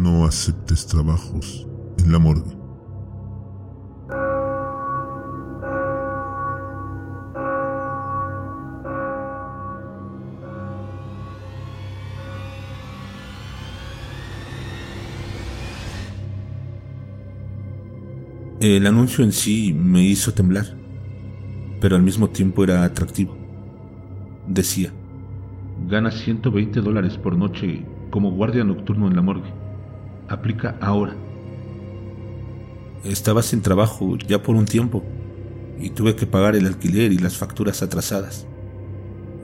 no aceptes trabajos en la morgue. El anuncio en sí me hizo temblar, pero al mismo tiempo era atractivo. Decía, gana 120 dólares por noche como guardia nocturno en la morgue. Aplica ahora. Estaba sin trabajo ya por un tiempo y tuve que pagar el alquiler y las facturas atrasadas.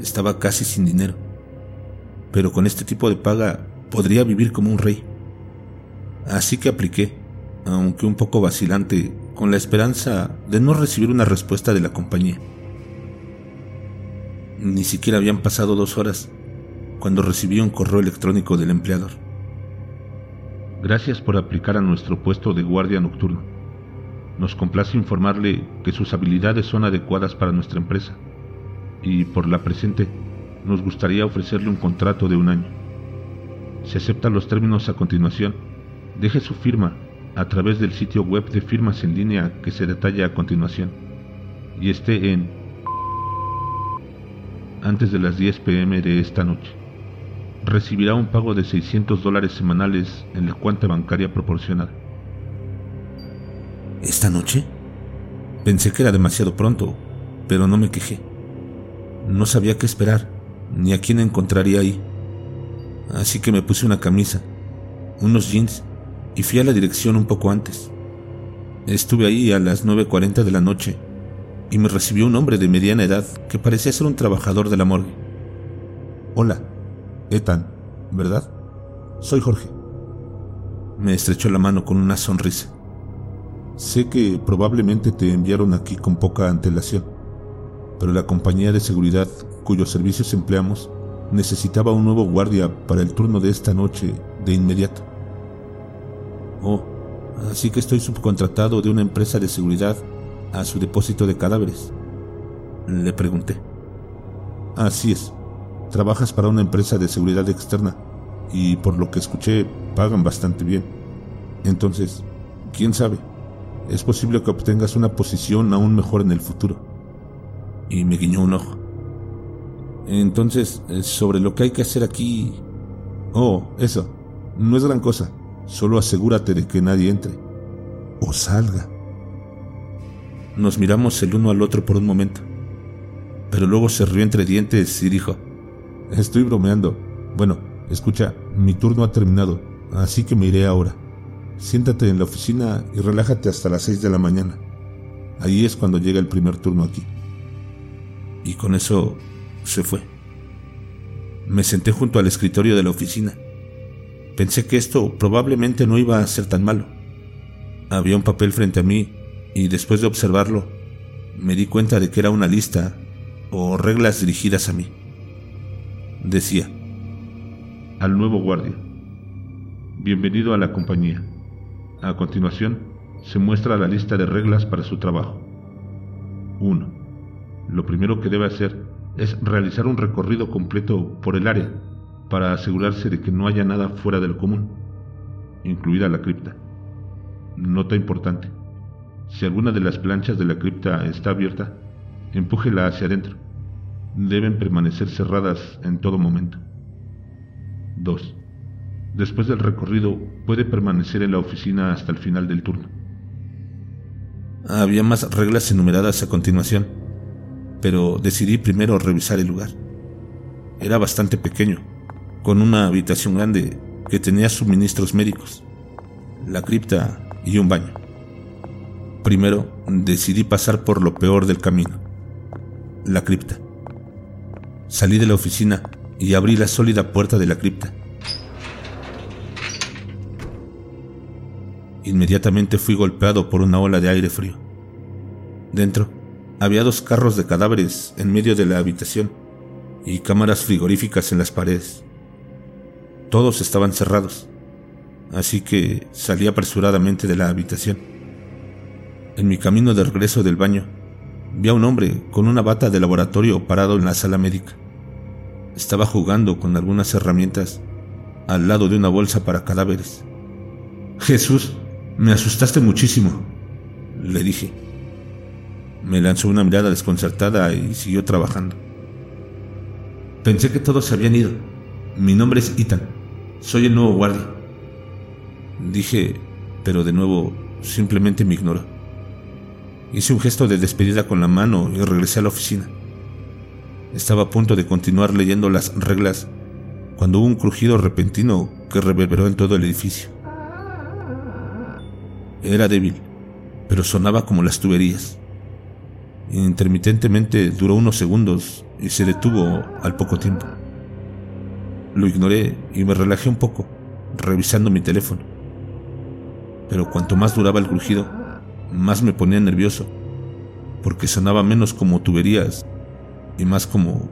Estaba casi sin dinero, pero con este tipo de paga podría vivir como un rey. Así que apliqué aunque un poco vacilante, con la esperanza de no recibir una respuesta de la compañía. Ni siquiera habían pasado dos horas cuando recibí un correo electrónico del empleador. Gracias por aplicar a nuestro puesto de guardia nocturno. Nos complace informarle que sus habilidades son adecuadas para nuestra empresa y por la presente nos gustaría ofrecerle un contrato de un año. Si acepta los términos a continuación, deje su firma a través del sitio web de firmas en línea que se detalla a continuación y esté en antes de las 10 pm de esta noche. Recibirá un pago de 600 dólares semanales en la cuenta bancaria proporcionada. ¿Esta noche? Pensé que era demasiado pronto, pero no me quejé. No sabía qué esperar, ni a quién encontraría ahí. Así que me puse una camisa, unos jeans y fui a la dirección un poco antes. Estuve ahí a las 9.40 de la noche y me recibió un hombre de mediana edad que parecía ser un trabajador de la morgue. Hola, Ethan, ¿verdad? Soy Jorge. Me estrechó la mano con una sonrisa. Sé que probablemente te enviaron aquí con poca antelación, pero la compañía de seguridad cuyos servicios empleamos necesitaba un nuevo guardia para el turno de esta noche de inmediato. Oh, así que estoy subcontratado de una empresa de seguridad a su depósito de cadáveres. Le pregunté. Así es. Trabajas para una empresa de seguridad externa y por lo que escuché pagan bastante bien. Entonces, quién sabe, es posible que obtengas una posición aún mejor en el futuro. Y me guiñó un ojo. Entonces, eh, sobre lo que hay que hacer aquí... Oh, eso, no es gran cosa. Solo asegúrate de que nadie entre o salga. Nos miramos el uno al otro por un momento, pero luego se rió entre dientes y dijo, Estoy bromeando. Bueno, escucha, mi turno ha terminado, así que me iré ahora. Siéntate en la oficina y relájate hasta las seis de la mañana. Ahí es cuando llega el primer turno aquí. Y con eso se fue. Me senté junto al escritorio de la oficina Pensé que esto probablemente no iba a ser tan malo. Había un papel frente a mí y después de observarlo me di cuenta de que era una lista o reglas dirigidas a mí. Decía, al nuevo guardia, bienvenido a la compañía. A continuación, se muestra la lista de reglas para su trabajo. 1. Lo primero que debe hacer es realizar un recorrido completo por el área para asegurarse de que no haya nada fuera de lo común, incluida la cripta. Nota importante. Si alguna de las planchas de la cripta está abierta, empújela hacia adentro. Deben permanecer cerradas en todo momento. 2. Después del recorrido, puede permanecer en la oficina hasta el final del turno. Había más reglas enumeradas a continuación, pero decidí primero revisar el lugar. Era bastante pequeño, con una habitación grande que tenía suministros médicos, la cripta y un baño. Primero decidí pasar por lo peor del camino, la cripta. Salí de la oficina y abrí la sólida puerta de la cripta. Inmediatamente fui golpeado por una ola de aire frío. Dentro había dos carros de cadáveres en medio de la habitación y cámaras frigoríficas en las paredes. Todos estaban cerrados, así que salí apresuradamente de la habitación. En mi camino de regreso del baño, vi a un hombre con una bata de laboratorio parado en la sala médica. Estaba jugando con algunas herramientas al lado de una bolsa para cadáveres Jesús, me asustaste muchísimo, le dije. Me lanzó una mirada desconcertada y siguió trabajando. Pensé que todos se habían ido. Mi nombre es Ethan. Soy el nuevo guardia. Dije, pero de nuevo simplemente me ignoró. Hice un gesto de despedida con la mano y regresé a la oficina. Estaba a punto de continuar leyendo las reglas cuando hubo un crujido repentino que reverberó en todo el edificio. Era débil, pero sonaba como las tuberías. Intermitentemente duró unos segundos y se detuvo al poco tiempo. Lo ignoré y me relajé un poco, revisando mi teléfono. Pero cuanto más duraba el crujido, más me ponía nervioso, porque sonaba menos como tuberías y más como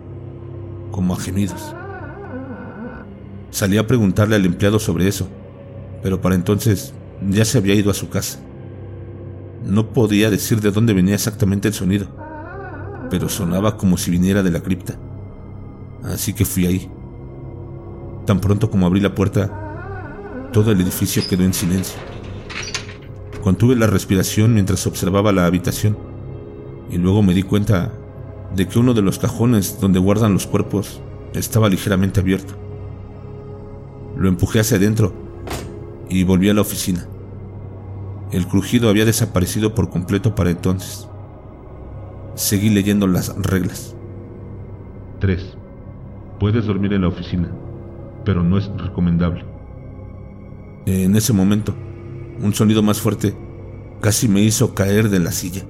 como a gemidos. Salí a preguntarle al empleado sobre eso, pero para entonces ya se había ido a su casa. No podía decir de dónde venía exactamente el sonido, pero sonaba como si viniera de la cripta. Así que fui ahí. Tan pronto como abrí la puerta, todo el edificio quedó en silencio. Contuve la respiración mientras observaba la habitación y luego me di cuenta de que uno de los cajones donde guardan los cuerpos estaba ligeramente abierto. Lo empujé hacia adentro y volví a la oficina. El crujido había desaparecido por completo para entonces. Seguí leyendo las reglas. 3. Puedes dormir en la oficina, pero no es recomendable. En ese momento, un sonido más fuerte casi me hizo caer de la silla.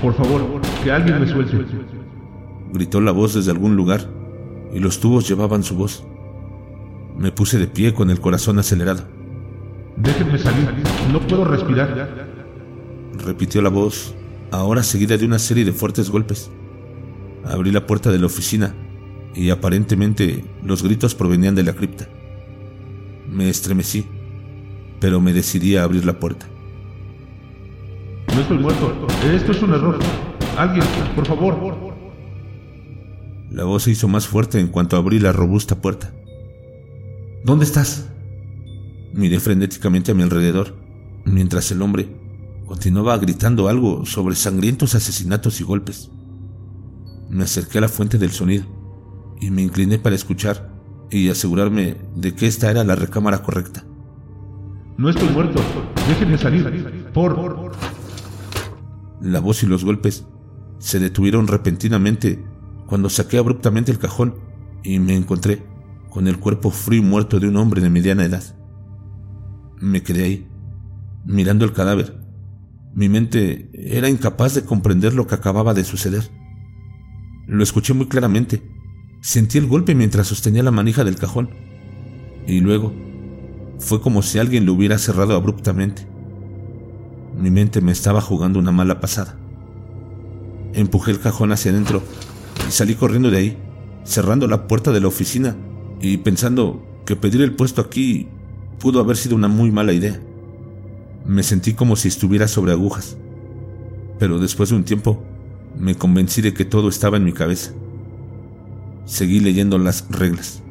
Por favor, que alguien me suelte. Gritó la voz desde algún lugar y los tubos llevaban su voz. Me puse de pie con el corazón acelerado. Déjenme salir, no puedo respirar. Repitió la voz, ahora seguida de una serie de fuertes golpes. Abrí la puerta de la oficina y aparentemente los gritos provenían de la cripta. Me estremecí, pero me decidí a abrir la puerta. No estoy muerto, esto es un error. Alguien, por favor. La voz se hizo más fuerte en cuanto abrí la robusta puerta. ¿Dónde estás? Miré frenéticamente a mi alrededor, mientras el hombre continuaba gritando algo sobre sangrientos asesinatos y golpes. Me acerqué a la fuente del sonido y me incliné para escuchar y asegurarme de que esta era la recámara correcta. No estoy muerto, déjenme salir, por... La voz y los golpes se detuvieron repentinamente cuando saqué abruptamente el cajón y me encontré con el cuerpo frío y muerto de un hombre de mediana edad. Me quedé ahí, mirando el cadáver. Mi mente era incapaz de comprender lo que acababa de suceder. Lo escuché muy claramente. Sentí el golpe mientras sostenía la manija del cajón. Y luego fue como si alguien lo hubiera cerrado abruptamente. Mi mente me estaba jugando una mala pasada. Empujé el cajón hacia adentro y salí corriendo de ahí, cerrando la puerta de la oficina y pensando que pedir el puesto aquí pudo haber sido una muy mala idea. Me sentí como si estuviera sobre agujas, pero después de un tiempo me convencí de que todo estaba en mi cabeza. Seguí leyendo las reglas.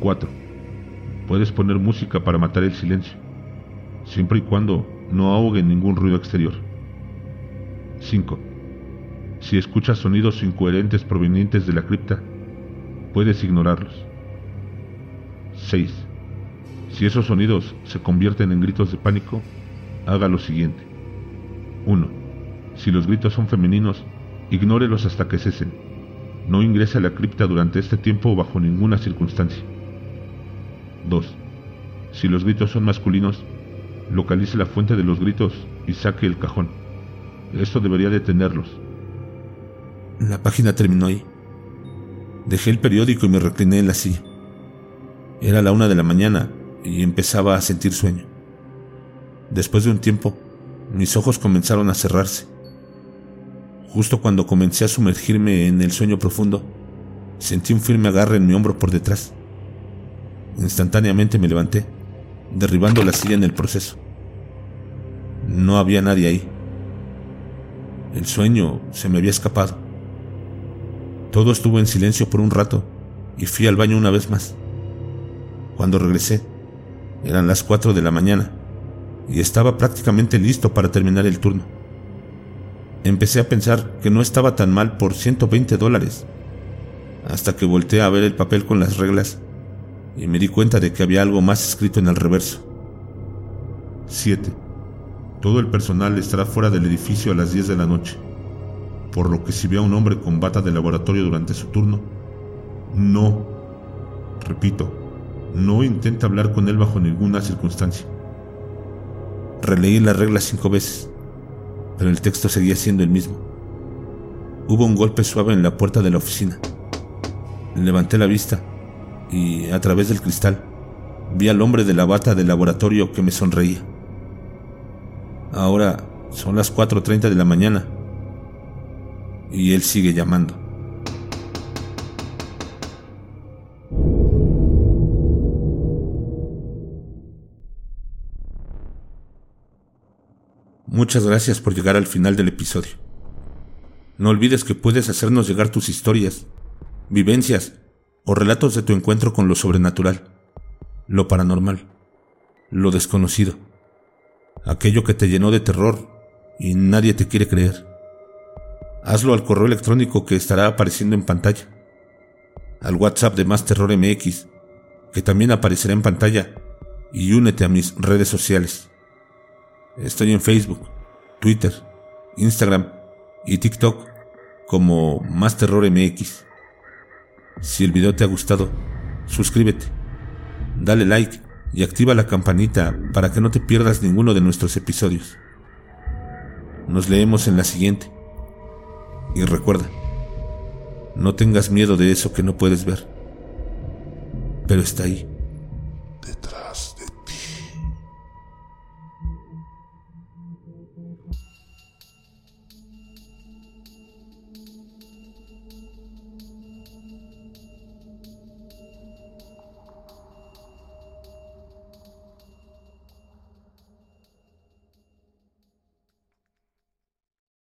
4. Puedes poner música para matar el silencio, siempre y cuando no ahogue ningún ruido exterior. 5. Si escuchas sonidos incoherentes provenientes de la cripta, puedes ignorarlos. 6. Si esos sonidos se convierten en gritos de pánico, haga lo siguiente. 1. Si los gritos son femeninos, ignórelos hasta que cesen. No ingrese a la cripta durante este tiempo bajo ninguna circunstancia. 2. Si los gritos son masculinos, localice la fuente de los gritos y saque el cajón. Esto debería detenerlos. La página terminó ahí. Dejé el periódico y me recliné en la silla. Era la una de la mañana y empezaba a sentir sueño. Después de un tiempo, mis ojos comenzaron a cerrarse. Justo cuando comencé a sumergirme en el sueño profundo, sentí un firme agarre en mi hombro por detrás. Instantáneamente me levanté, derribando la silla en el proceso. No había nadie ahí. El sueño se me había escapado. Todo estuvo en silencio por un rato y fui al baño una vez más. Cuando regresé, Eran las 4 de la mañana y estaba prácticamente listo para terminar el turno. Empecé a pensar que no estaba tan mal por 120 dólares, hasta que volteé a ver el papel con las reglas y me di cuenta de que había algo más escrito en el reverso. 7. Todo el personal estará fuera del edificio a las 10 de la noche, por lo que si ve a un hombre con bata de laboratorio durante su turno, no, repito, no intenta hablar con él bajo ninguna circunstancia. Releí las reglas cinco veces, pero el texto seguía siendo el mismo. Hubo un golpe suave en la puerta de la oficina. Levanté la vista y, a través del cristal, vi al hombre de la bata del laboratorio que me sonreía. Ahora son las 4.30 de la mañana y él sigue llamando. Muchas gracias por llegar al final del episodio. No olvides que puedes hacernos llegar tus historias, vivencias o relatos de tu encuentro con lo sobrenatural, lo paranormal, lo desconocido, aquello que te llenó de terror y nadie te quiere creer. Hazlo al correo electrónico que estará apareciendo en pantalla, al WhatsApp de Más Terror MX, que también aparecerá en pantalla, y únete a mis redes sociales. Estoy en Facebook, Twitter, Instagram y TikTok como Más Terror MX. Si el video te ha gustado, suscríbete, dale like y activa la campanita para que no te pierdas ninguno de nuestros episodios. Nos leemos en la siguiente. Y recuerda, no tengas miedo de eso que no puedes ver, pero está ahí.